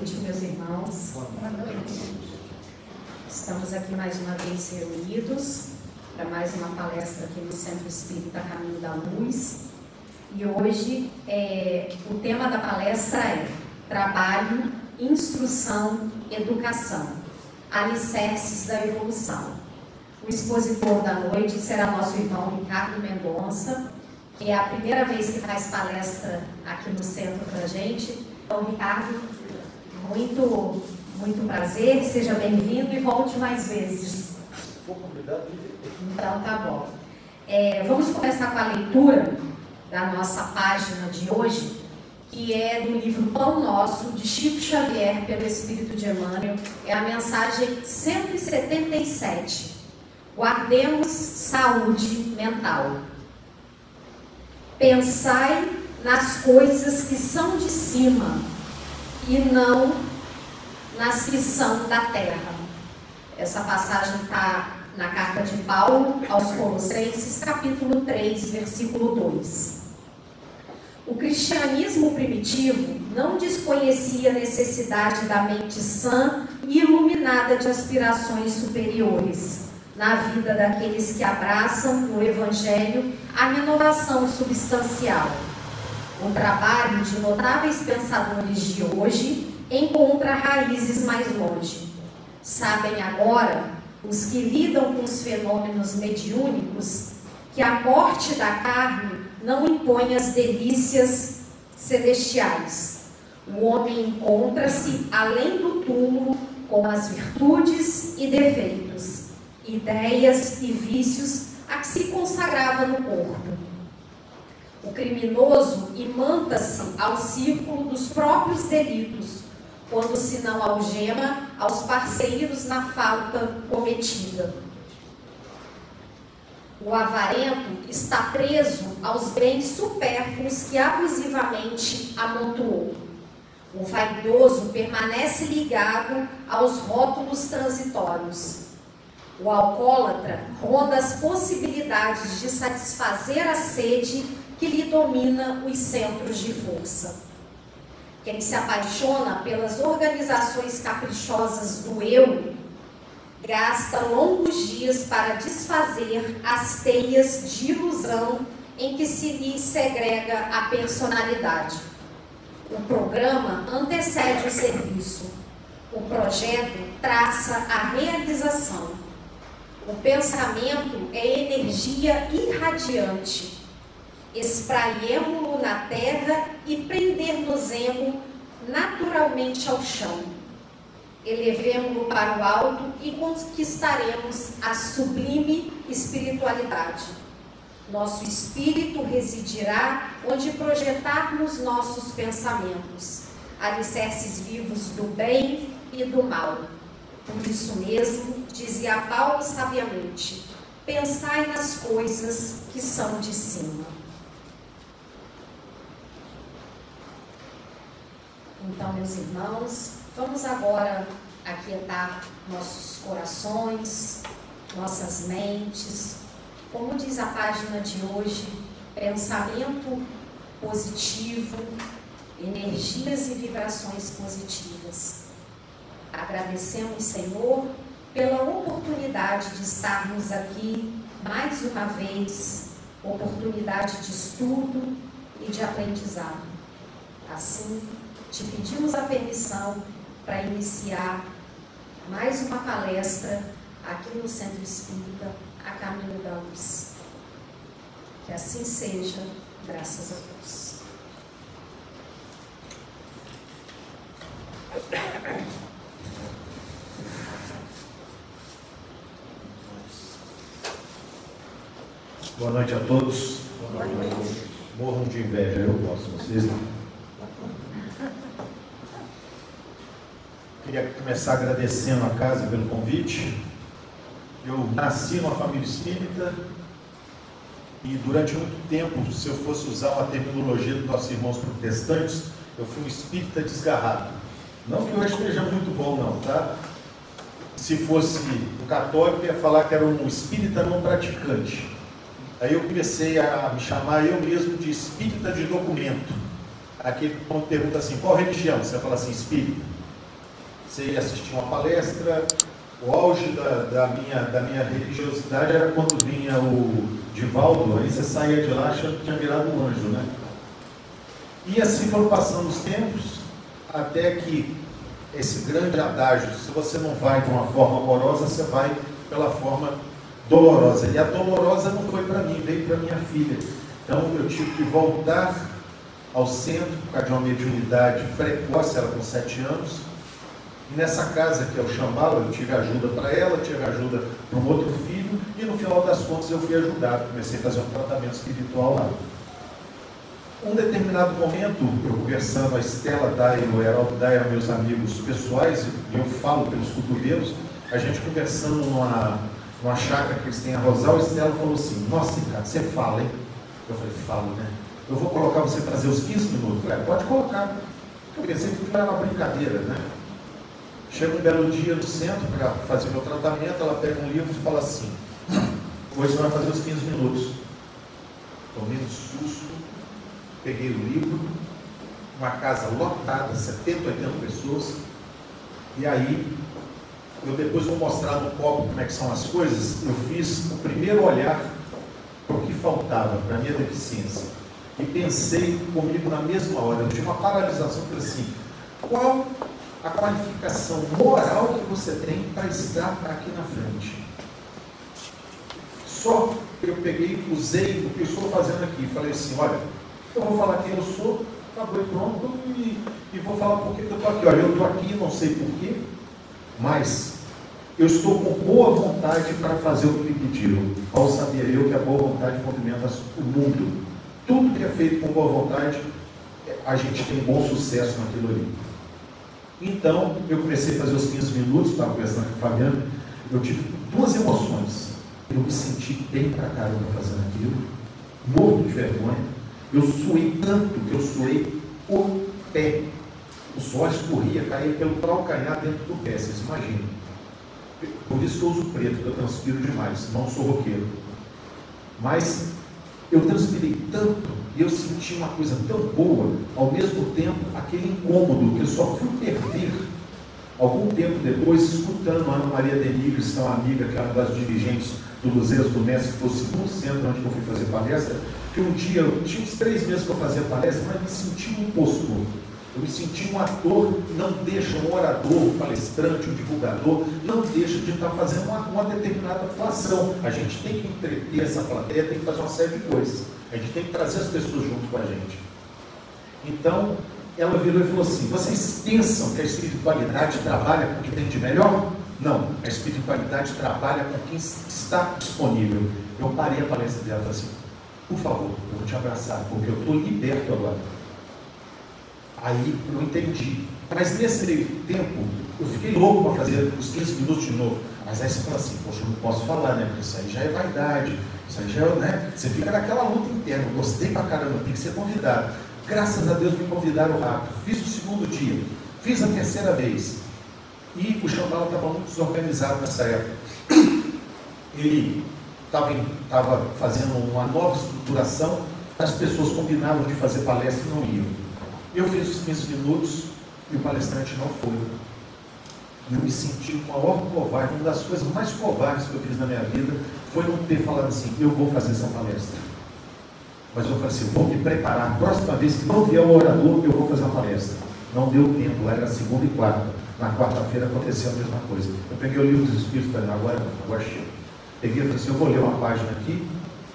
Noite, meus irmãos. Boa noite. Estamos aqui mais uma vez reunidos para mais uma palestra aqui no Centro Espírita Caminho da Luz. E hoje é, o tema da palestra é Trabalho, Instrução, Educação, Alicerces da Evolução. O expositor da noite será nosso irmão Ricardo Mendonça, que é a primeira vez que faz palestra aqui no centro para a gente. Então, Ricardo, muito, muito prazer, seja bem-vindo e volte mais vezes. Então, tá bom. É, vamos começar com a leitura da nossa página de hoje, que é do livro Pão Nosso, de Chico Xavier, pelo Espírito de Emmanuel. É a mensagem 177. Guardemos saúde mental. Pensai nas coisas que são de cima e não nas que são da terra. Essa passagem está na carta de Paulo aos Colossenses, capítulo 3, versículo 2. O cristianismo primitivo não desconhecia a necessidade da mente sã e iluminada de aspirações superiores na vida daqueles que abraçam no Evangelho a renovação substancial. O trabalho de notáveis pensadores de hoje encontra raízes mais longe. Sabem agora, os que lidam com os fenômenos mediúnicos, que a morte da carne não impõe as delícias celestiais. O homem encontra-se além do túmulo com as virtudes e defeitos, ideias e vícios a que se consagrava no corpo. Criminoso imanta-se ao círculo dos próprios delitos, quando se não algema aos parceiros na falta cometida. O avarento está preso aos bens supérfluos que abusivamente amontoou. O vaidoso permanece ligado aos rótulos transitórios. O alcoólatra ronda as possibilidades de satisfazer a sede que lhe domina os centros de força. Quem se apaixona pelas organizações caprichosas do eu, gasta longos dias para desfazer as teias de ilusão em que se lhe segrega a personalidade. O programa antecede o serviço. O projeto traça a realização. O pensamento é energia irradiante. Espraiemo-lo na terra e prender-nos-emo naturalmente ao chão. Elevemo-lo para o alto e conquistaremos a sublime espiritualidade. Nosso espírito residirá onde projetarmos nossos pensamentos, alicerces vivos do bem e do mal por isso mesmo, dizia Paulo sabiamente: pensai nas coisas que são de cima. Então, meus irmãos, vamos agora aquietar nossos corações, nossas mentes. Como diz a página de hoje, pensamento positivo, energias e vibrações positivas. Agradecemos, Senhor, pela oportunidade de estarmos aqui mais uma vez, oportunidade de estudo e de aprendizado. Assim, te pedimos a permissão para iniciar mais uma palestra aqui no Centro Espírita, a caminho da luz. Que assim seja, graças a Deus. Boa noite a todos. Boa noite. Morram de inveja, eu posso, vocês não. Queria começar agradecendo a casa pelo convite. Eu nasci numa família espírita e durante muito tempo, se eu fosse usar uma terminologia dos nossos irmãos protestantes, eu fui um espírita desgarrado. Não que hoje esteja muito bom, não, tá? Se fosse o católico, ia falar que era um espírita não praticante. Aí eu comecei a me chamar eu mesmo de espírita de documento. aquele quando pergunta assim, qual religião? Você fala assim, espírita. Você ia assistir uma palestra, o auge da, da, minha, da minha religiosidade era quando vinha o Divaldo, aí você saía de lá achando que tinha virado um anjo, né? E assim foram passando os tempos, até que esse grande adágio, se você não vai de uma forma amorosa, você vai pela forma dolorosa. E a dolorosa não foi para mim, veio para minha filha. Então eu tive que voltar ao centro por causa de uma mediunidade precoce, ela com sete anos. E nessa casa que é o Chambala, eu tive ajuda para ela, tive ajuda para um outro filho, e no final das contas eu fui ajudado. Comecei a fazer um tratamento espiritual lá. Um determinado momento, eu conversando, a Estela Dai e o Heraldo Dai meus amigos pessoais, e eu falo pelos cotovelos, a gente conversando numa, numa chácara que eles têm a Rosal, a Estela falou assim, nossa, Ricardo, você fala, hein? Eu falei, falo, né? Eu vou colocar você fazer os 15 minutos. Eu falei, é, pode colocar. Eu pensei que era uma brincadeira, né? Chega um belo dia no centro para fazer meu tratamento, ela pega um livro e fala assim, hoje você vai fazer os 15 minutos. Tomei um susto, peguei o livro, uma casa lotada, 70, 80 pessoas, e aí eu depois vou mostrar no copo como é que são as coisas, eu fiz o primeiro olhar para o que faltava, para a minha deficiência. E pensei comigo na mesma hora, eu tive uma paralisação, falei assim, qual a qualificação moral que você tem para estar aqui na frente? Só eu peguei, usei o que eu estou fazendo aqui, falei assim, olha, eu vou falar quem eu sou, acabou e pronto, e, e vou falar por que eu estou aqui. Olha, eu estou aqui, não sei porquê, mas eu estou com boa vontade para fazer o que me pediram. Qual sabia eu que a boa vontade movimenta o mundo? Tudo que é feito com boa vontade, a gente tem bom sucesso naquilo ali. Então, eu comecei a fazer os 15 minutos, estava conversando com o Fabiano, eu tive duas emoções. Eu me senti bem pra caramba fazendo aquilo, morto de vergonha. Eu suei tanto que eu suei o pé. O suor escorria, caía pelo calcanhar dentro do pé, vocês imaginam. Por isso que eu uso preto, eu transpiro demais, não sou roqueiro. Mas eu transpirei tanto e eu senti uma coisa tão boa, ao mesmo tempo aquele incômodo que eu só fui perder algum tempo depois, escutando a Ana Maria Denigres, que é uma amiga, que é uma das dirigentes do Luzeiros do Mestre, que foi o segundo centro onde eu fui fazer palestra, que um dia, eu tinha uns três meses eu fazia palestra, mas me senti um impostor. Eu me senti um ator que não deixa um orador, um palestrante, um divulgador, não deixa de estar fazendo uma, uma determinada atuação. A gente tem que entreter essa plateia, tem que fazer uma série de coisas. A gente tem que trazer as pessoas junto com a gente. Então, ela virou e falou assim: vocês pensam que a espiritualidade trabalha com o que tem de melhor? Não, a espiritualidade trabalha com quem está disponível. Eu parei a palestra dela e falei assim: por favor, eu vou te abraçar, porque eu estou liberto agora. Aí eu entendi. Mas nesse meio tempo, eu fiquei louco para fazer os 15 minutos de novo. Mas aí você fala assim, poxa, eu não posso falar, né? Porque isso aí já é vaidade, isso aí já é, né? Você fica naquela luta interna, gostei pra caramba, tem que ser convidado. Graças a Deus me convidaram rápido. Fiz o segundo dia, fiz a terceira vez. E o Xandala estava muito desorganizado nessa época. Ele estava fazendo uma nova estruturação, as pessoas combinavam de fazer palestra e não iam. Eu fiz os 15 minutos e o palestrante não foi. Eu me senti o maior covarde, uma das coisas mais covardes que eu fiz na minha vida foi não ter falado assim, eu vou fazer essa palestra. Mas eu falei assim, vou me preparar. Próxima vez que não vier o orador, eu vou fazer uma palestra. Não deu tempo, lá era segunda e quarta. Na quarta-feira aconteceu a mesma coisa. Eu peguei o livro dos Espíritos e falei, agora não, agora chega. Peguei e falei assim, eu vou ler uma página aqui.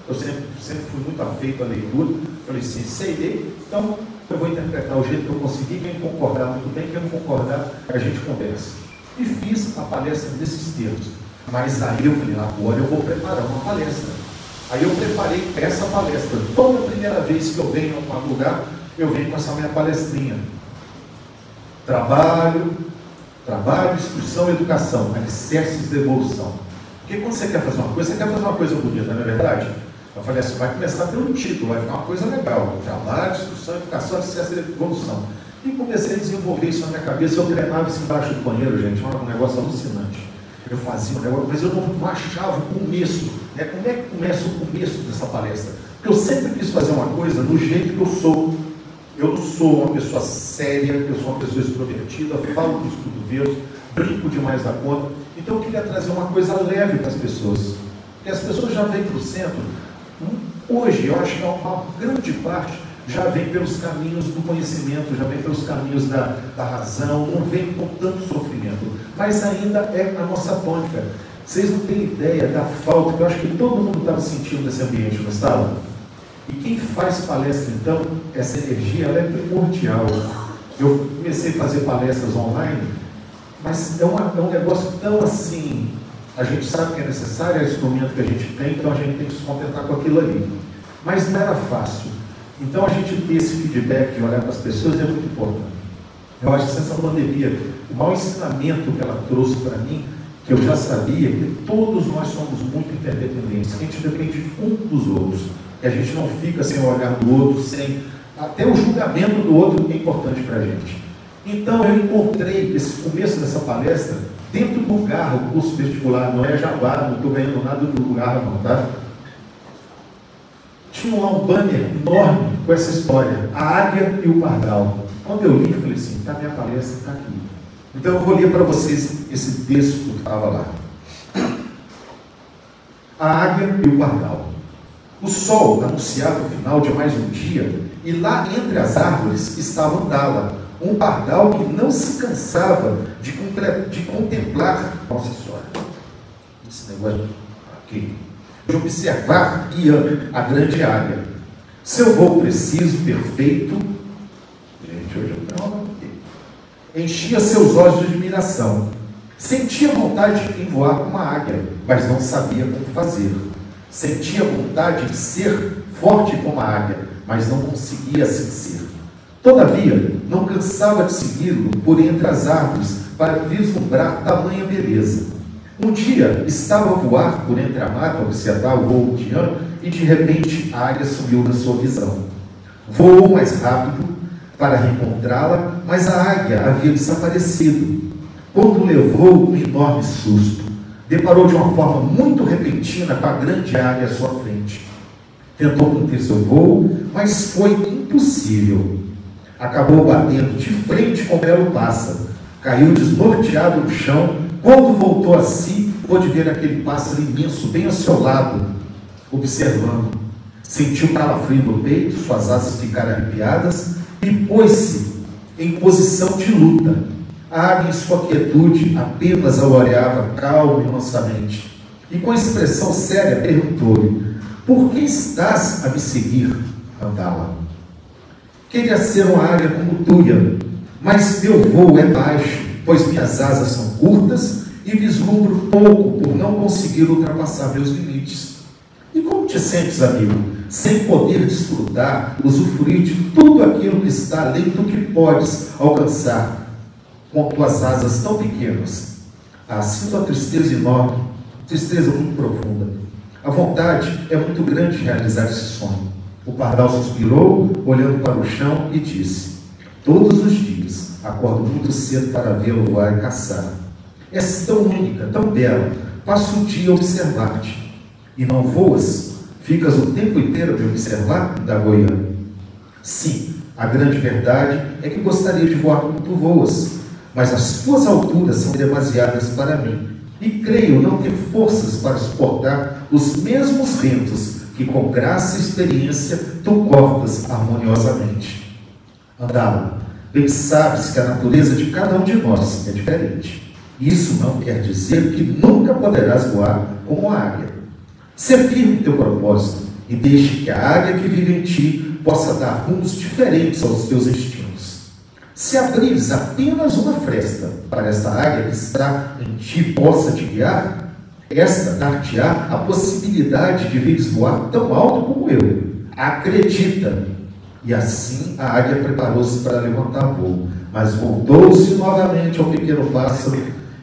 Eu sempre, sempre fui muito afeito à leitura. Falei assim, sei ler, então eu vou interpretar o jeito que eu conseguir. Quem concordar muito bem, quem não concordar, a gente conversa. E fiz a palestra desses termos. Mas aí eu falei, agora eu vou preparar uma palestra. Aí eu preparei essa palestra. Toda primeira vez que eu venho a um lugar, eu venho com essa minha palestrinha. Trabalho, trabalho, instrução, educação, alicerces de evolução. Porque quando você quer fazer uma coisa, você quer fazer uma coisa bonita, não é verdade? Eu falei assim, vai começar pelo título, vai ficar uma coisa legal. Trabalho, instrução, educação, alicerces de evolução. E comecei a desenvolver isso na minha cabeça. Eu treinava isso embaixo do banheiro, gente, era um negócio alucinante. Eu fazia um negócio, mas eu não achava o começo. Né? Como é que começa o começo dessa palestra? Porque eu sempre quis fazer uma coisa do jeito que eu sou. Eu não sou uma pessoa séria, eu sou uma pessoa extrovertida, falo com os cotovelos, brinco demais da conta. Então eu queria trazer uma coisa leve para as pessoas. Porque as pessoas já vêm para o centro. Hoje, eu acho que uma grande parte já vem pelos caminhos do conhecimento, já vem pelos caminhos da, da razão, não vem com tanto sofrimento. Mas ainda é a nossa tônica. Vocês não têm ideia da falta que eu acho que todo mundo estava sentindo nesse ambiente, não estava? E quem faz palestra, então, essa energia ela é primordial. Eu comecei a fazer palestras online, mas é, uma, é um negócio tão assim. A gente sabe que é necessário, é o instrumento que a gente tem, então a gente tem que se contentar com aquilo ali. Mas não era fácil. Então a gente ter esse feedback de olhar para as pessoas é muito importante. Eu acho que essa pandemia, o maior ensinamento que ela trouxe para mim, que eu já sabia, que todos nós somos muito interdependentes, que a gente depende um dos outros, que a gente não fica sem o olhar do outro, sem até o julgamento do outro é importante para a gente. Então eu encontrei esse começo dessa palestra do carro, curso vestibular, não é Jabá, não estou ganhando nada do carro não, tá? tinha lá um banner enorme com essa história, a águia e o pardal. Quando eu li, falei assim, está minha palestra, está aqui. Então eu vou ler para vocês esse texto que estava lá. A águia e o pardal. O sol anunciava o final de mais um dia, e lá entre as árvores estava Andala, um pardal que não se cansava de, de contemplar. Nossa Senhora, esse negócio aqui de observar Ian, a grande área. Seu voo preciso, perfeito, gente, hoje eu não enchia seus olhos de admiração. Sentia vontade em voar como uma águia, mas não sabia como fazer. Sentia vontade de ser forte como a águia, mas não conseguia assim ser. Todavia, não cansava de segui-lo por entre as árvores para vislumbrar tamanha beleza. Um dia estava a voar por entre a mata, observar o voo de Ian, e de repente a águia subiu na sua visão. Voou mais rápido para reencontrá-la, mas a águia havia desaparecido. Quando levou um enorme susto, deparou de uma forma muito repentina com a grande águia à sua frente. Tentou conter seu voo, mas foi impossível. Acabou batendo de frente com o belo pássaro. Caiu desnorteado no chão quando voltou a si, pôde ver aquele pássaro imenso bem ao seu lado, observando. Sentiu calafrio no peito, suas asas ficaram arrepiadas e pôs-se em posição de luta. A águia, em sua quietude, apenas a olhava calmo e mansamente. E com expressão séria perguntou-lhe: Por que estás a me seguir, Andala? Queria ser uma águia como tua, mas meu voo é baixo pois minhas asas são curtas e vislumbro pouco por não conseguir ultrapassar meus limites. E como te sentes, amigo, sem poder desfrutar, usufruir de tudo aquilo que está além do que podes alcançar com tuas asas tão pequenas? Ah, sinto a tristeza enorme, tristeza muito profunda. A vontade é muito grande de realizar esse sonho. O pardal suspirou, olhando para o chão, e disse: Todos os dias Acordo muito cedo para vê-lo voar e caçar. És tão única, tão bela, passo o dia a observar-te. E não voas? Ficas o tempo inteiro a observar? Da Goiânia. Sim, a grande verdade é que gostaria de voar como tu voas, mas as tuas alturas são demasiadas para mim. E creio não ter forças para suportar os mesmos ventos que, com graça e experiência, tu cortas harmoniosamente. Andava, Bem sabes que a natureza de cada um de nós é diferente. Isso não quer dizer que nunca poderás voar como a águia. Ser firme teu propósito e deixe que a águia que vive em ti possa dar rumos diferentes aos teus instintos. Se abrires apenas uma fresta para esta águia que está em ti possa te guiar, esta dar-te-á a possibilidade de vires voar tão alto como eu. Acredita, e assim a águia preparou-se para levantar voo, mas voltou-se novamente ao pequeno pássaro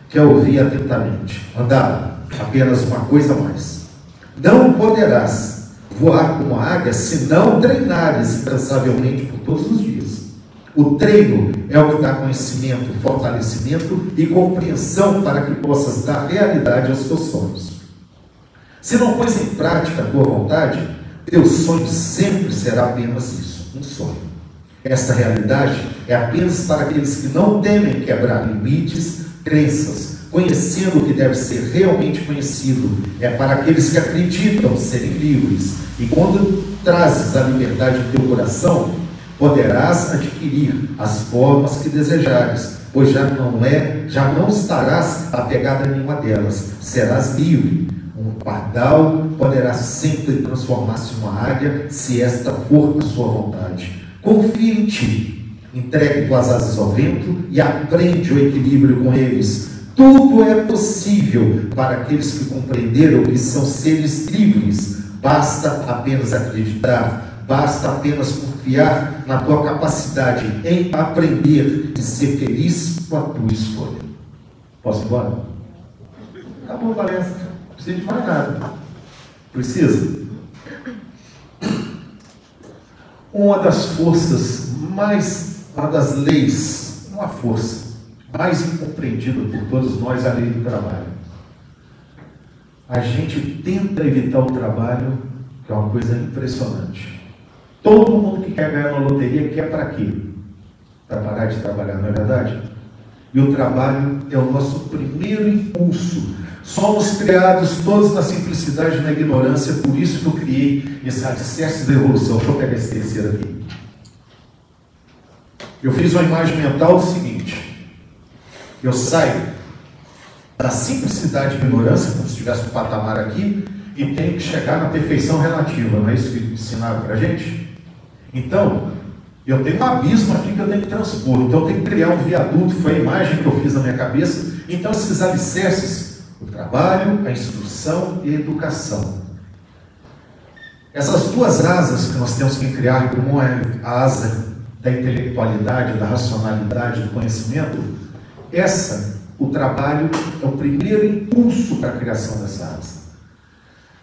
que a ouvia atentamente. Andava, apenas uma coisa mais. Não poderás voar como a águia se não treinares incansavelmente por todos os dias. O treino é o que dá conhecimento, fortalecimento e compreensão para que possas dar realidade aos teus sonhos. Se não pôs em prática a tua vontade, teu sonho sempre será apenas isso um sonho. Esta realidade é apenas para aqueles que não temem quebrar limites, crenças, conhecendo o que deve ser realmente conhecido. É para aqueles que acreditam serem livres. E quando trazes a liberdade em teu coração, poderás adquirir as formas que desejares, pois já não é, já não estarás apegado a nenhuma delas. Serás livre. Um pardal poderá sempre transformar-se uma águia, se esta for a sua vontade. Confia em ti, entregue tuas asas ao vento e aprende o equilíbrio com eles. Tudo é possível para aqueles que compreenderam que são seres livres. Basta apenas acreditar, basta apenas confiar na tua capacidade em aprender e ser feliz com a tua escolha. Posso ir embora? Acabou a palestra. Não precisa de mais nada. Precisa? Uma das forças mais, uma das leis, uma força mais incompreendida por todos nós é a lei do trabalho. A gente tenta evitar o trabalho, que é uma coisa impressionante. Todo mundo que quer ganhar na loteria quer para quê? Para parar de trabalhar, não é verdade? E o trabalho é o nosso primeiro impulso. Somos criados todos na simplicidade e na ignorância, por isso que eu criei esse alicerce da evolução. Deixa eu pegar esse terceiro aqui. Eu fiz uma imagem mental do seguinte: eu saio da simplicidade e ignorância, como se estivesse um patamar aqui, e tenho que chegar na perfeição relativa, não é isso que ensinaram para a gente? Então, eu tenho um abismo aqui que eu tenho que transpor, então eu tenho que criar um viaduto, foi a imagem que eu fiz na minha cabeça. Então, esses alicerces, o trabalho, a instrução e a educação. Essas duas asas que nós temos que criar, como é a asa da intelectualidade, da racionalidade, do conhecimento, essa, o trabalho, é o primeiro impulso para a criação dessa asa.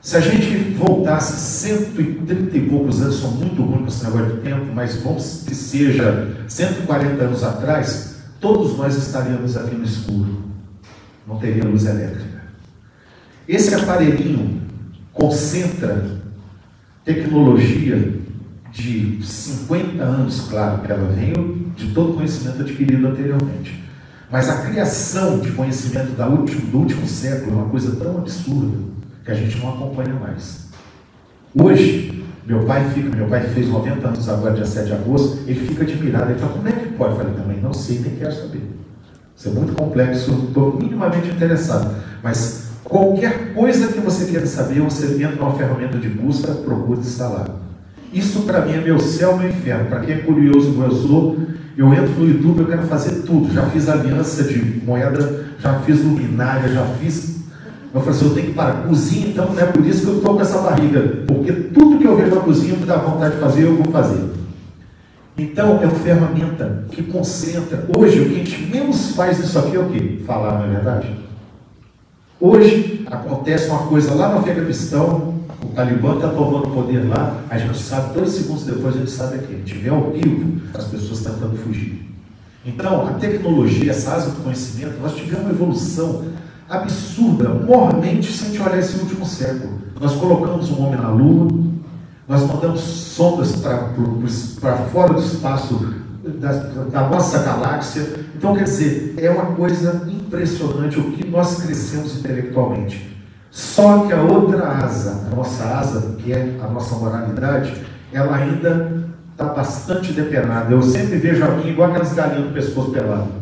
Se a gente voltasse 130 e poucos anos, sou muito ruim com esse negócio de tempo, mas vamos que seja 140 anos atrás, todos nós estaríamos aqui no escuro. Não teria luz elétrica. Esse aparelhinho concentra tecnologia de 50 anos, claro, que ela veio de todo conhecimento adquirido anteriormente. Mas a criação de conhecimento da último, do último século é uma coisa tão absurda que a gente não acompanha mais. Hoje, meu pai fica, meu pai fez 90 anos agora, dia 7 de agosto, ele fica admirado, ele fala, como é que pode? Eu falei, também não sei, nem quero saber. Isso é muito complexo, estou minimamente interessado. Mas qualquer coisa que você queira saber, você entra numa ferramenta de busca, procura instalar. Isso para mim é meu céu, meu inferno. Para quem é curioso eu sou, eu entro no YouTube, eu quero fazer tudo. Já fiz aliança de moeda, já fiz luminária, já fiz. Eu falei assim, eu tenho que parar. Cozinha, então, não é por isso que eu estou com essa barriga. Porque tudo que eu vejo na cozinha me dá vontade de fazer, eu vou fazer. Então, é uma ferramenta que concentra. Hoje, o que a gente menos faz isso aqui é o quê? Falar, não é verdade? Hoje, acontece uma coisa lá no Afeganistão, o Talibã está tomando poder lá, a gente sabe, dois segundos depois a gente sabe aqui, a gente vê ao vivo as pessoas tentando fugir. Então, a tecnologia, essa asa do conhecimento, nós tivemos uma evolução absurda, mormente, se a gente olhar esse último século. Nós colocamos um homem na Lua, nós mandamos sondas para fora do espaço da, da, nossa galáxia. Então, quer dizer, é uma coisa impressionante o que nós crescemos intelectualmente. Só que a outra asa, a nossa asa, que é a nossa moralidade, ela ainda está bastante depenada. Eu sempre vejo a minha igual aquelas galinhas do pescoço pelado.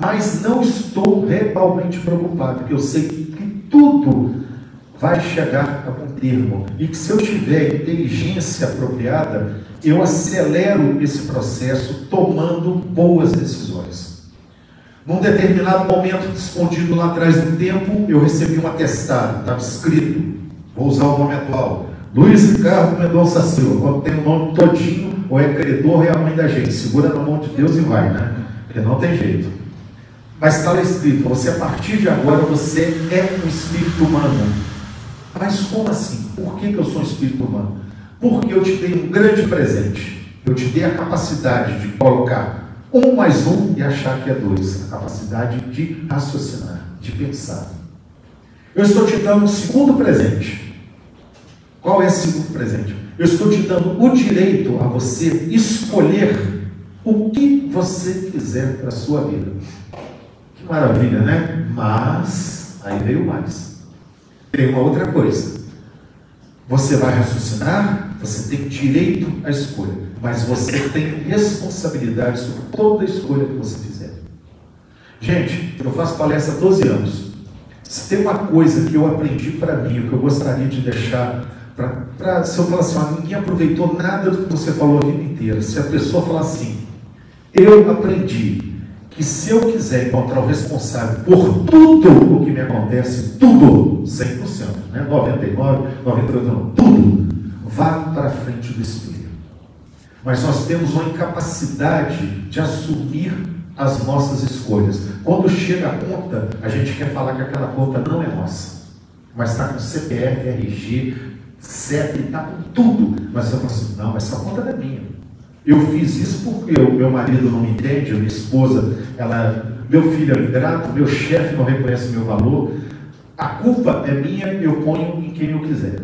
Mas não estou realmente preocupado, porque eu sei que tudo vai chegar a um termo. E que se eu tiver inteligência apropriada, eu acelero esse processo tomando boas decisões. Num determinado momento, escondido lá atrás do tempo, eu recebi um atestado, estava escrito, vou usar o nome atual, Luiz Ricardo Mendonça Silva, quando tem o nome todinho, ou é credor ou é a mãe da gente, segura na mão de Deus e vai, né? Porque não tem jeito. Mas está lá escrito, você a partir de agora, você é um espírito humano. Mas como assim? Por que, que eu sou um espírito humano? Porque eu te dei um grande presente. Eu te dei a capacidade de colocar um mais um e achar que é dois. A capacidade de raciocinar, de pensar. Eu estou te dando um segundo presente. Qual é esse segundo presente? Eu estou te dando o direito a você escolher o que você quiser para a sua vida. Maravilha, né? Mas, aí veio mais. Tem uma outra coisa. Você vai raciocinar, você tem direito à escolha, mas você tem responsabilidade sobre toda escolha que você fizer. Gente, eu faço palestra há 12 anos. Se tem uma coisa que eu aprendi para mim, o que eu gostaria de deixar para. Se eu falar assim, ó, ninguém aproveitou nada do que você falou a vida inteira. Se a pessoa falar assim, eu aprendi que se eu quiser encontrar o responsável por tudo o que me acontece, tudo, 100%, né? 99, 98, tudo, vá para frente do espelho. Mas nós temos uma incapacidade de assumir as nossas escolhas. Quando chega a conta, a gente quer falar que aquela conta não é nossa, mas está com CPF, RG, CEP, está com tudo. Mas você fala assim: não, essa conta não é minha. Eu fiz isso porque o meu marido não me entende, a minha esposa, ela, meu filho é ingrato, meu chefe não reconhece meu valor. A culpa é minha, eu ponho em quem eu quiser.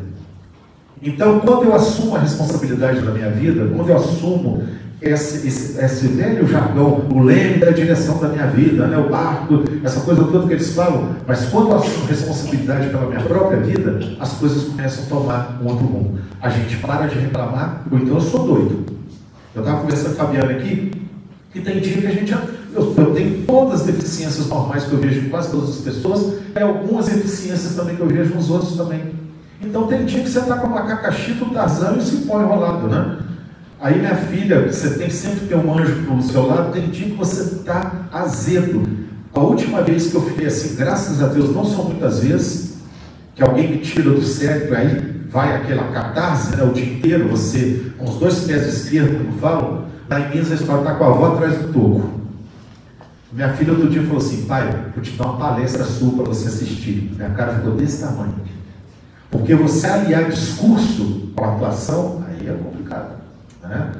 Então, quando eu assumo a responsabilidade da minha vida, quando eu assumo esse, esse, esse, velho jargão, o leme da direção da minha vida, né, o barco, essa coisa toda que eles falam, mas quando eu assumo responsabilidade pela minha própria vida, as coisas começam a tomar um outro rumo. A gente para de reclamar, ou então eu sou doido. Eu estava conversando com a Fabiana aqui, e tem dia que a gente. Eu, eu, tenho todas as deficiências normais que eu vejo em quase todas as pessoas, e algumas deficiências também que eu vejo nos outros também. Então tem dia que você está com uma macacaxita, o Tarzan e o cipó enrolado, né? Aí, minha filha, você tem sempre ter um anjo para o seu lado, tem dia que você está azedo. A última vez que eu fiquei assim, graças a Deus, não são muitas vezes, que alguém me tira do cérebro, aí vai aquela catarse, né, o dia inteiro, você com os dois pés esquerdos, como falam, na Minas a história está com a avó atrás do toco. Minha filha outro dia falou assim, pai, vou te dar uma palestra sua para você assistir. Minha cara ficou desse tamanho. Porque você aliar discurso com atuação, aí é complicado. Né?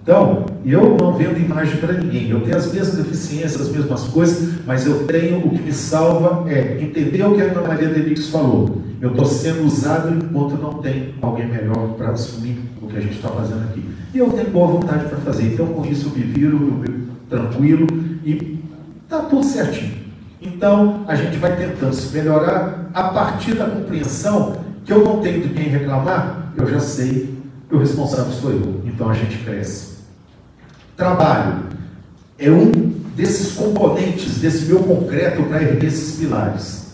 Então, eu não vendo imagem para ninguém. Eu tenho as mesmas deficiências, as mesmas coisas, mas eu tenho o que me salva é entender o que a Ana Maria Delix falou. Eu estou sendo usado enquanto não tem alguém melhor para assumir o que a gente está fazendo aqui. E eu tenho boa vontade para fazer. Então, com isso, eu me viro, eu me tranquilo e está tudo certinho. Então, a gente vai tentando se melhorar a partir da compreensão que eu não tenho de quem reclamar, eu já sei que o responsável sou eu. Então a gente cresce. Trabalho é um desses componentes desse meu concreto para erguer esses pilares.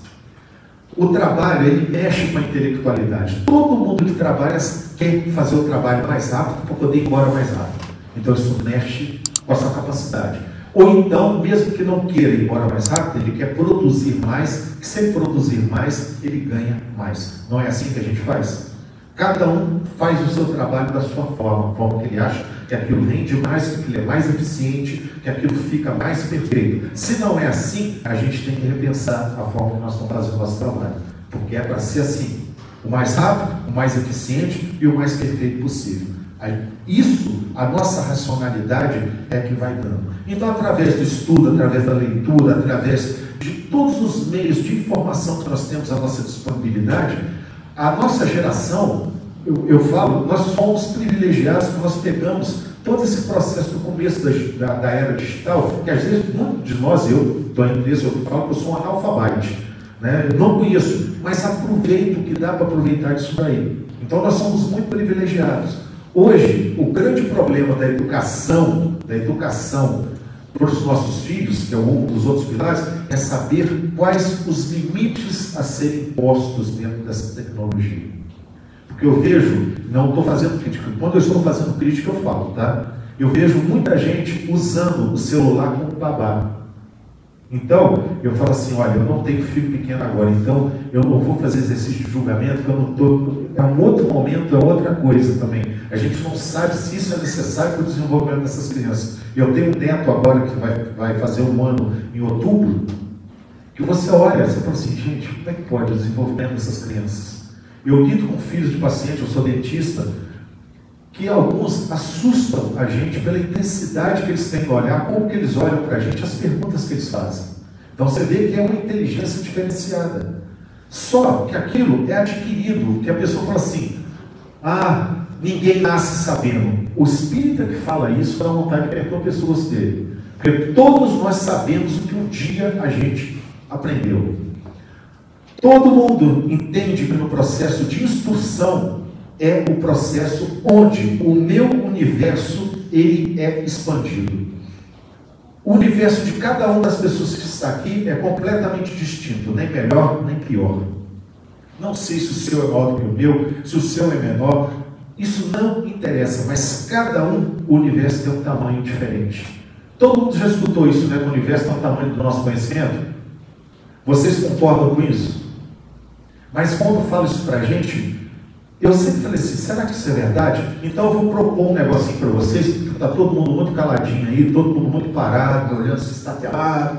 O trabalho, ele mexe com a intelectualidade. Todo mundo que trabalha quer fazer o trabalho mais rápido para poder ir embora mais rápido. Então isso mexe com a sua capacidade. Ou então, mesmo que não queira ir embora mais rápido, ele quer produzir mais, e sem produzir mais, ele ganha mais. Não é assim que a gente faz? Cada um faz o seu trabalho da sua forma, forma que ele acha que aquilo rende mais, que aquilo é mais eficiente, que aquilo fica mais perfeito. Se não é assim, a gente tem que repensar a forma que nós estamos fazendo nosso trabalho. Porque é para ser assim: o mais rápido, o mais eficiente e o mais perfeito possível. Isso, a nossa racionalidade é que vai dando. Então, através do estudo, através da leitura, através de todos os meios de informação que nós temos à nossa disponibilidade, a nossa geração, eu, eu falo, nós somos privilegiados nós pegamos todo esse processo do começo da, da, da era digital, que às vezes muitos de nós, eu estou nisso, eu falo que eu sou um analfabete, né? eu não conheço, mas aproveito o que dá para aproveitar disso daí. Então nós somos muito privilegiados. Hoje, o grande problema da educação, da educação para os nossos filhos, que é um dos outros pilares, é saber quais os limites a serem postos dentro dessa tecnologia. Eu vejo, não estou fazendo crítica, quando eu estou fazendo crítica eu falo, tá? Eu vejo muita gente usando o celular como babá. Então, eu falo assim, olha, eu não tenho filho pequeno agora, então eu não vou fazer exercício de julgamento, porque eu não estou. É um outro momento, é outra coisa também. A gente não sabe se isso é necessário para o desenvolvimento dessas crianças. Eu tenho um neto agora que vai, vai fazer um ano em outubro, que você olha, você fala assim, gente, como é que pode o desenvolvimento dessas crianças? Eu lido com filhos de paciente, eu sou dentista, que alguns assustam a gente pela intensidade que eles têm no olhar, como que eles olham para a gente, as perguntas que eles fazem. Então você vê que é uma inteligência diferenciada. Só que aquilo é adquirido, que a pessoa fala assim, Ah, ninguém nasce sabendo. O espírita que fala isso dá vontade de perguntar pessoas dele. Porque todos nós sabemos o que um dia a gente aprendeu. Todo mundo entende que no processo de instrução é o processo onde o meu universo ele é expandido. O universo de cada uma das pessoas que está aqui é completamente distinto, nem melhor nem pior. Não sei se o seu é maior do que o meu, se o seu é menor, isso não interessa, mas cada um, o universo tem um tamanho diferente. Todo mundo já escutou isso, né? O universo tem um tamanho do nosso conhecimento. Vocês concordam com isso? Mas quando falo isso para a gente, eu sempre falei assim, será que isso é verdade? Então eu vou propor um negocinho para vocês, porque está todo mundo muito caladinho aí, todo mundo muito parado, olhando se está aterrado.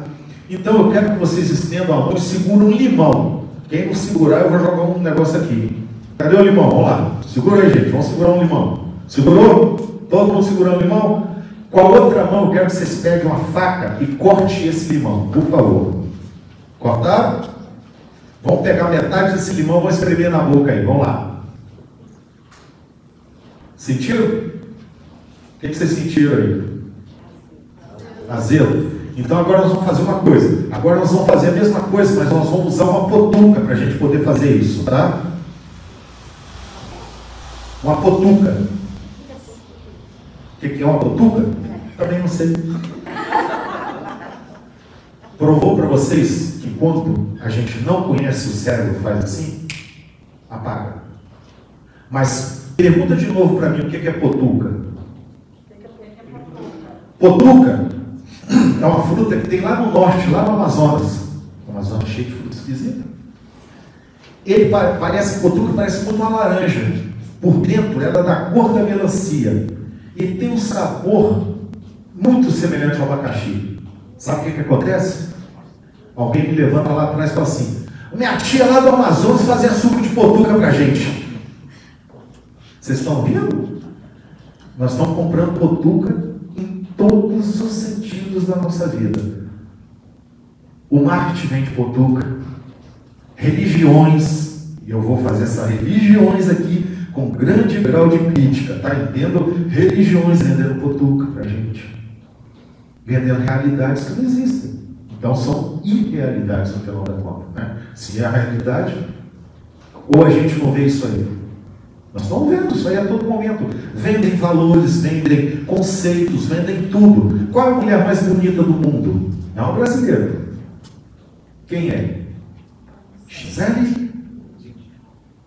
Então eu quero que vocês estendam a mão e segurem um limão. Quem não segurar, eu vou jogar um negócio aqui. Cadê o limão? Vamos lá. Segura aí, gente. Vamos segurar um limão. Segurou? Todo mundo segurando o limão? Com a outra mão, eu quero que vocês peguem uma faca e corte esse limão, por favor. Cortaram? Vamos pegar metade desse limão e vamos escrever na boca aí. Vamos lá. Sentiram? O que, que vocês sentiram aí? Azedo? Então agora nós vamos fazer uma coisa. Agora nós vamos fazer a mesma coisa, mas nós vamos usar uma potuca para a gente poder fazer isso, tá? Uma potuca. O que, que é uma potuca? Também não sei. Provou para vocês quando a gente não conhece o cérebro faz assim? Apaga. Mas Pergunta de novo para mim o que é potuca. Potuca é uma fruta que tem lá no norte, lá no Amazonas. Amazonas é cheio de fruta esquisita. Ele parece, potuca parece muito uma laranja. Por dentro ela é da cor da melancia. E tem um sabor muito semelhante ao abacaxi. Sabe o que, que acontece? Alguém me levanta lá atrás e fala assim: minha tia lá do Amazonas fazia suco de potuca pra gente. Vocês estão vendo? Nós estamos comprando potuca em todos os sentidos da nossa vida. O marketing vende potuca, religiões, e eu vou fazer essas religiões aqui com grande grau de crítica, tá? Entendo religiões vendendo potuca para gente, vendendo realidades que não existem. Então são irrealidades no final da. Né? Se é a realidade, ou a gente não vê isso aí. Nós estamos vendo isso aí a todo momento. Vendem valores, vendem conceitos, vendem tudo. Qual é a mulher mais bonita do mundo? É uma brasileira. Quem é? Gisele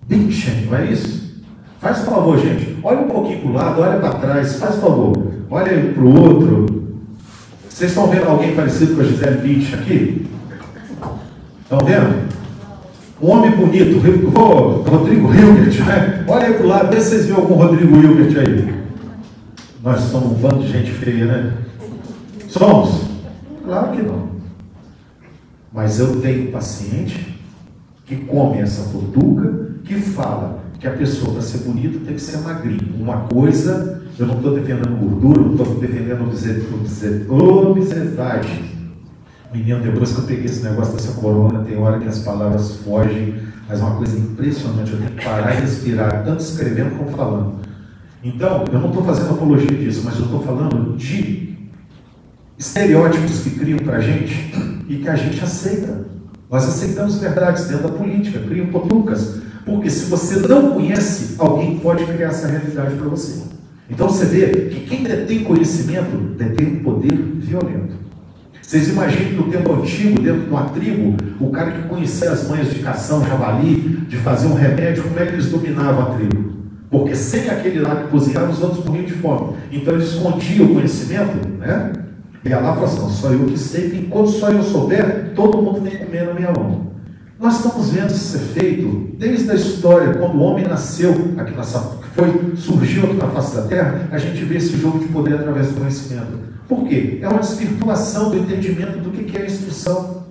Bündchen, não é isso? Faz favor, gente. Olha um pouquinho para o lado, olha para trás, faz favor. Olha para o outro. Vocês estão vendo alguém parecido com a Gisele Bündchen aqui? Estão vendo? Um homem bonito, oh, Rodrigo Hilbert, né? Olha aí para o lado, vê se vocês viram algum Rodrigo Hilbert aí. Nós somos um bando de gente feia, né? Somos? Claro que não. Mas eu tenho paciente que come essa potuca, que fala que a pessoa para ser bonita tem que ser magrinha. Uma coisa, eu não estou defendendo gordura, não estou defendendo obesidade. Menino, depois que eu peguei esse negócio dessa corona, tem hora que as palavras fogem, mas é uma coisa impressionante. Eu tenho que parar e respirar, tanto escrevendo como falando. Então, eu não estou fazendo apologia disso, mas eu estou falando de estereótipos que criam para a gente e que a gente aceita. Nós aceitamos verdades dentro da política, criam potucas. Porque se você não conhece, alguém pode criar essa realidade para você. Então você vê que quem detém conhecimento detém poder violento. Vocês imaginam que no tempo antigo, dentro de uma tribo, o cara que conhecia as manhas de cação, javali, de fazer um remédio, como é que eles dominavam a tribo? Porque sem aquele lá que cozinhava, os outros morriam de fome. Então eles escondiam o conhecimento, né? E lá falou assim, só eu que sei, que enquanto só eu souber, todo mundo tem que comer na minha mão. Nós estamos vendo isso ser feito desde a história, quando o homem nasceu aqui nessa, foi, surgiu aqui na face da terra, a gente vê esse jogo de poder através do conhecimento. Por quê? É uma desvirtuação do entendimento do que é a instrução.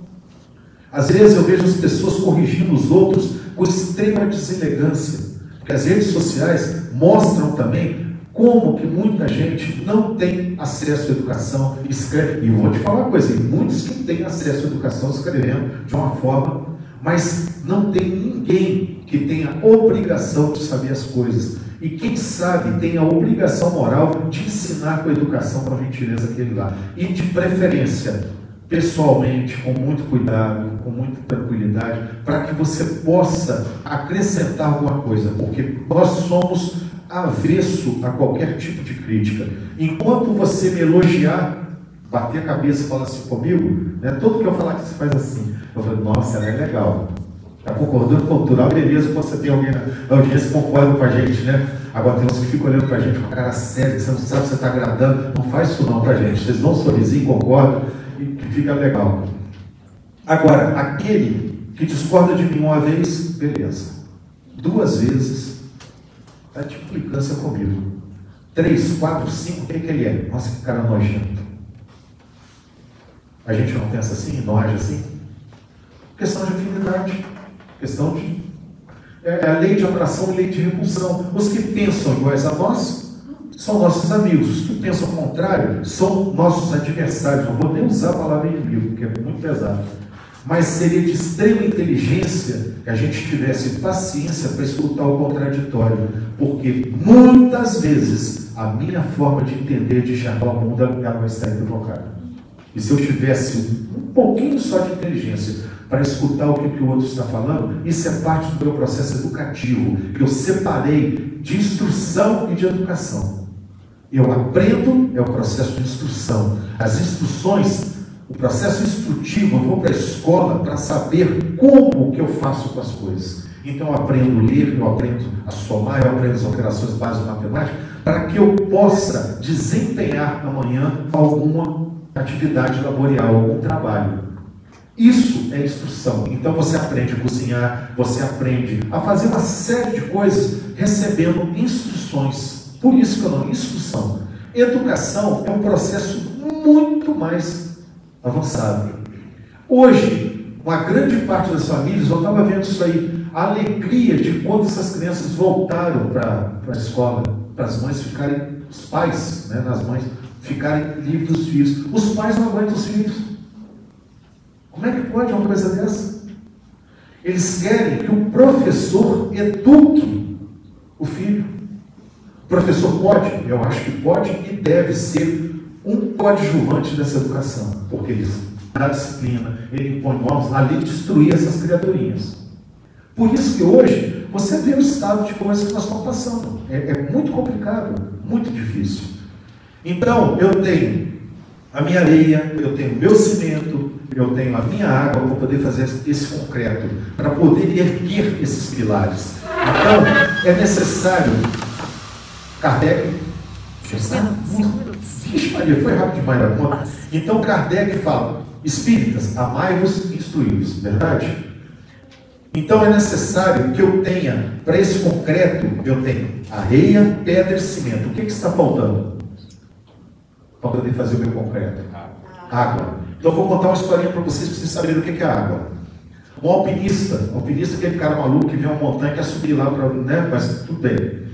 Às vezes eu vejo as pessoas corrigindo os outros com extrema deselegância, porque as redes sociais mostram também como que muita gente não tem acesso à educação e escreve. E vou te falar uma coisa: muitos que têm acesso à educação escrevendo de uma forma, mas não tem ninguém que tenha obrigação de saber as coisas. E quem sabe tem a obrigação moral de ensinar com a educação, com a gentileza que ele dá. E de preferência, pessoalmente, com muito cuidado, com muita tranquilidade, para que você possa acrescentar alguma coisa, porque nós somos avesso a qualquer tipo de crítica. Enquanto você me elogiar, bater a cabeça falar assim comigo, né, tudo que eu falar que você faz assim, eu falo, nossa, ela é legal. Está concordando cultural, beleza, você tem alguém na audiência que concorda com a gente, né? Agora tem uns que ficam olhando para a gente com a cara séria, você não sabe se você está agradando. Não faz isso não para a gente. Vocês dão um sorrisinho, concordam e fica legal. Agora, aquele que discorda de mim uma vez, beleza. Duas vezes, está de implicância comigo. Três, quatro, cinco, o que, é que ele é? Nossa, que cara nojento. A gente não pensa assim, não age assim? Questão de afinidade, questão de. É, é a lei de atração e lei de repulsão. Os que pensam iguais a nós são nossos amigos. Os que pensam o contrário são nossos adversários. Não vou nem usar a palavra inimigo, porque é muito pesado. Mas seria de extrema inteligência que a gente tivesse paciência para escutar o contraditório, porque muitas vezes a minha forma de entender, de enxergar o mundo, ela vai estar equivocada. E se eu tivesse um pouquinho só de inteligência para escutar o que, que o outro está falando, isso é parte do meu processo educativo, que eu separei de instrução e de educação. Eu aprendo, é o processo de instrução. As instruções, o processo instrutivo, eu vou para a escola para saber como que eu faço com as coisas. Então eu aprendo a ler, eu aprendo a somar, eu aprendo as operações básicas matemáticas, para que eu possa desempenhar amanhã alguma atividade laboral, algum trabalho. Isso é instrução. Então você aprende a cozinhar, você aprende a fazer uma série de coisas recebendo instruções. Por isso que eu não instrução. Educação é um processo muito mais avançado. Hoje, uma grande parte das famílias, eu estava vendo isso aí, a alegria de quando essas crianças voltaram para a escola, para as mães ficarem, os pais, né, nas mães, ficarem livres dos filhos. Os pais não aguentam os filhos. Como é que pode uma coisa dessa? Eles querem que o professor eduque o filho. O professor pode, eu acho que pode e deve ser um coadjuvante dessa educação, porque ele dá disciplina, ele impõe normas, ali destruir essas criaturinhas. Por isso que hoje você vê o estado de coisas que nós estamos passando. É, é muito complicado, muito difícil. Então, eu tenho a minha areia, eu tenho o meu cimento, eu tenho a minha água para poder fazer esse concreto, para poder erguer esses pilares. Então, é necessário. Kardec. Vixe, Maria, foi rápido demais a conta. Então, Kardec fala: Espíritas, amai-vos e instruí-vos, verdade? Então é necessário que eu tenha, para esse concreto, eu tenho areia, pedra e cimento. O que, que está faltando? Para poder fazer o meu concreto? Água. Então eu vou contar uma historinha para vocês, para vocês saberem o que é água. Um alpinista, um alpinista aquele cara maluco que vê uma montanha que quer subir lá para, né, mas tudo bem.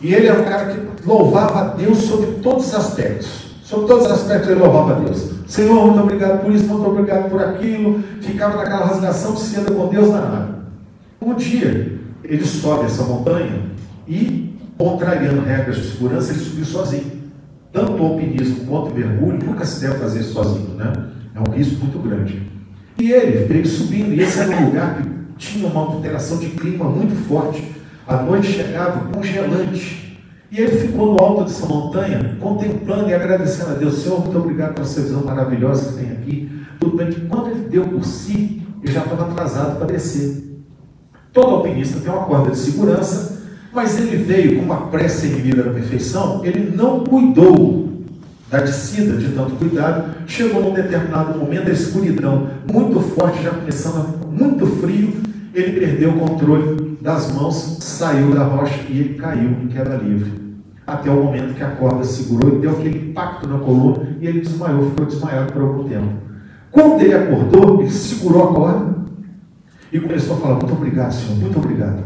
E ele era um cara que louvava a Deus sobre todos os aspectos. Sobre todos os aspectos ele louvava a Deus. Senhor, muito obrigado por isso, muito obrigado por aquilo. Ficava naquela rasgação se anda com Deus na água. Um dia, ele sobe essa montanha e, contrariando regras de segurança, ele subiu sozinho tanto o alpinismo quanto o mergulho, nunca se deve fazer sozinho, né? É um risco muito grande. E ele veio subindo, e esse era um lugar que tinha uma alteração de clima muito forte. A noite chegava congelante. E ele ficou no alto dessa montanha, contemplando e agradecendo a Deus. Senhor, muito obrigado pela essa visão maravilhosa que tem aqui. Tudo bem que quando ele deu por si, ele já estava atrasado para descer. Todo alpinista tem uma corda de segurança mas ele veio com uma pressa inibida da perfeição, ele não cuidou da descida de tanto cuidado, chegou num determinado momento, a escuridão muito forte, já começando muito frio, ele perdeu o controle das mãos, saiu da rocha e ele caiu em queda livre. Até o momento que a corda segurou e deu aquele impacto na coluna e ele desmaiou, ficou desmaiado por algum tempo. Quando ele acordou, ele segurou a corda e começou a falar: Muito obrigado, Senhor, muito obrigado.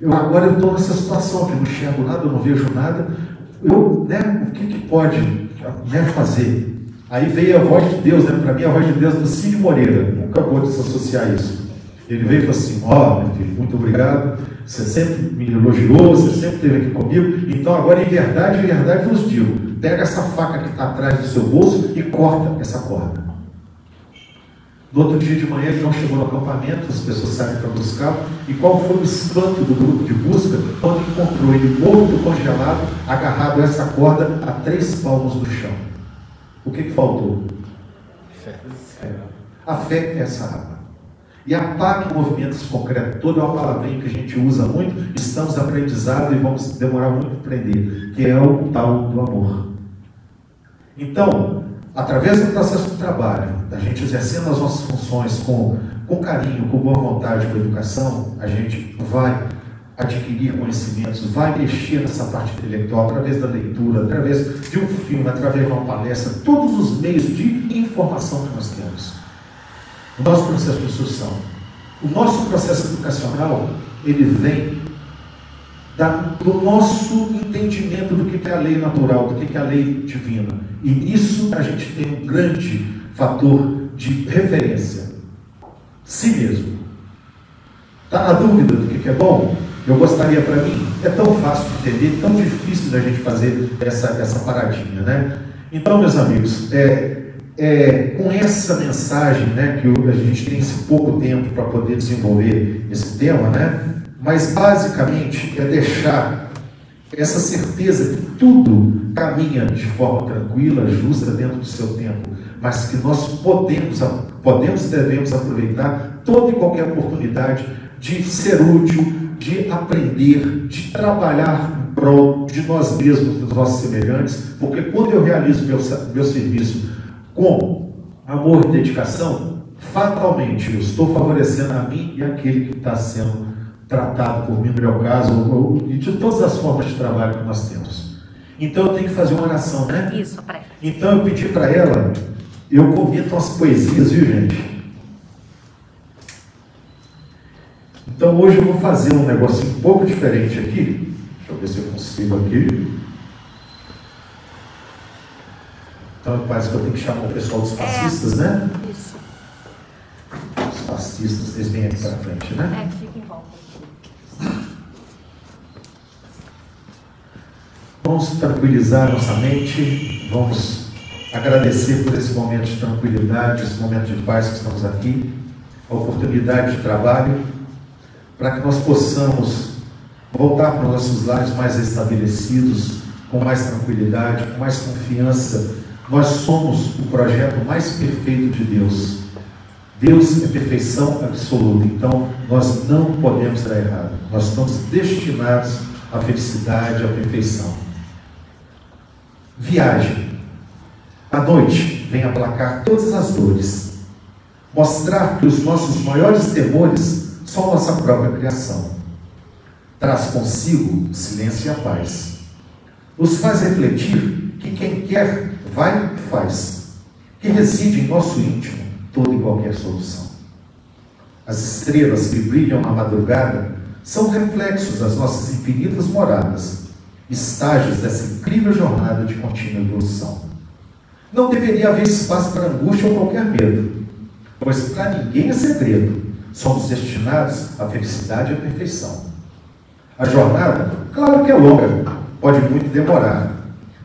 Eu agora estou nessa situação que não enxergo nada, eu não vejo nada. Eu, né, o que, que pode né, fazer? Aí veio a voz de Deus, né? Para mim a voz de Deus do Cid Moreira. Nunca vou desassociar isso. Ele veio e falou assim: Ó, oh, meu filho, muito obrigado. Você sempre me elogiou, você sempre esteve aqui comigo. Então, agora, em verdade, em verdade, vos digo: pega essa faca que está atrás do seu bolso e corta essa corda. No outro dia de manhã, não chegou no acampamento, as pessoas saem para buscar. E qual foi o espanto do grupo de busca quando encontrou ele morto, congelado, agarrado a essa corda a três palmos do chão? O que, que faltou? Fé. A fé é essa água. E a PAC, movimentos concretos, toda uma palavrinha que a gente usa muito, estamos aprendizado e vamos demorar muito para aprender, que é o tal do amor. Então, através do processo de trabalho, da gente exercendo as nossas funções com, com carinho, com boa vontade, com educação, a gente vai adquirir conhecimentos, vai mexer nessa parte intelectual através da leitura, através de um filme, através de uma palestra, todos os meios de informação que nós temos. O nosso processo de instrução. O nosso processo educacional, ele vem da, do nosso entendimento do que é a lei natural, do que é a lei divina. E nisso a gente tem um grande fator de referência. Si mesmo. Está na dúvida do que é bom? Eu gostaria para mim, é tão fácil de entender, tão difícil da gente fazer essa, essa paradinha, né? Então, meus amigos, é, é, com essa mensagem, né, que a gente tem esse pouco tempo para poder desenvolver esse tema, né? Mas basicamente é deixar essa certeza que tudo caminha de forma tranquila, justa, dentro do seu tempo, mas que nós podemos, podemos e devemos aproveitar toda e qualquer oportunidade de ser útil, de aprender, de trabalhar em prol de nós mesmos, dos nossos semelhantes, porque quando eu realizo meu, meu serviço com amor e dedicação, fatalmente eu estou favorecendo a mim e aquele que está sendo tratado por mim, no meu caso, e de todas as formas de trabalho que nós temos. Então eu tenho que fazer uma oração, né? Isso, pré. Então eu pedi para ela, eu comento umas poesias, viu gente? Então hoje eu vou fazer um negócio um pouco diferente aqui. Deixa eu ver se eu consigo aqui. Então parece que eu tenho que chamar o pessoal dos fascistas, é, né? Isso. Os fascistas, eles vêm aqui para frente, né? É, fica em volta. Vamos tranquilizar nossa mente, vamos agradecer por esse momento de tranquilidade, esse momento de paz que estamos aqui, a oportunidade de trabalho, para que nós possamos voltar para os nossos lares mais estabelecidos, com mais tranquilidade, com mais confiança. Nós somos o projeto mais perfeito de Deus. Deus é perfeição absoluta, então nós não podemos dar errado. Nós estamos destinados à felicidade, à perfeição. Viagem. À noite vem aplacar todas as dores, mostrar que os nossos maiores temores são nossa própria criação. Traz consigo silêncio e a paz. Nos faz refletir que quem quer vai e faz, que reside em nosso íntimo toda e qualquer solução. As estrelas que brilham na madrugada são reflexos das nossas infinitas moradas estágios dessa incrível jornada de contínua evolução. Não deveria haver espaço para angústia ou qualquer medo, pois para ninguém é segredo, somos destinados à felicidade e à perfeição. A jornada, claro que é longa, pode muito demorar.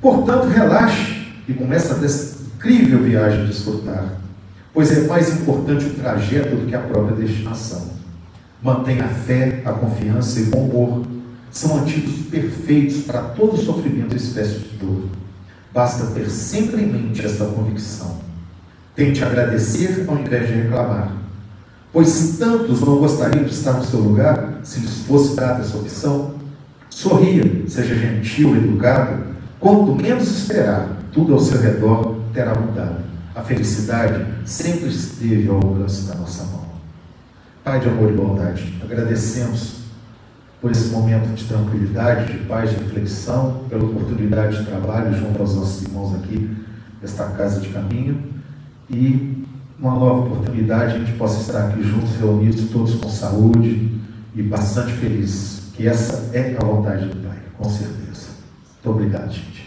Portanto, relaxe e comece essa incrível viagem a desfrutar, pois é mais importante o trajeto do que a própria destinação. Mantenha a fé, a confiança e o bom humor são antídotos perfeitos para todo sofrimento e espécie de dor. Basta ter sempre em mente esta convicção. Tente agradecer ao invés de reclamar. Pois tantos não gostariam de estar no seu lugar se lhes fosse dada essa opção. Sorria, seja gentil, educado. Quanto menos esperar, tudo ao seu redor terá mudado. A felicidade sempre esteve ao alcance da nossa mão. Pai de amor e bondade, agradecemos por esse momento de tranquilidade, de paz, de reflexão, pela oportunidade de trabalho junto aos nossos irmãos aqui nesta casa de caminho e uma nova oportunidade a gente possa estar aqui juntos, reunidos, todos com saúde e bastante felizes. Que essa é a vontade do Pai, com certeza. Muito obrigado, gente.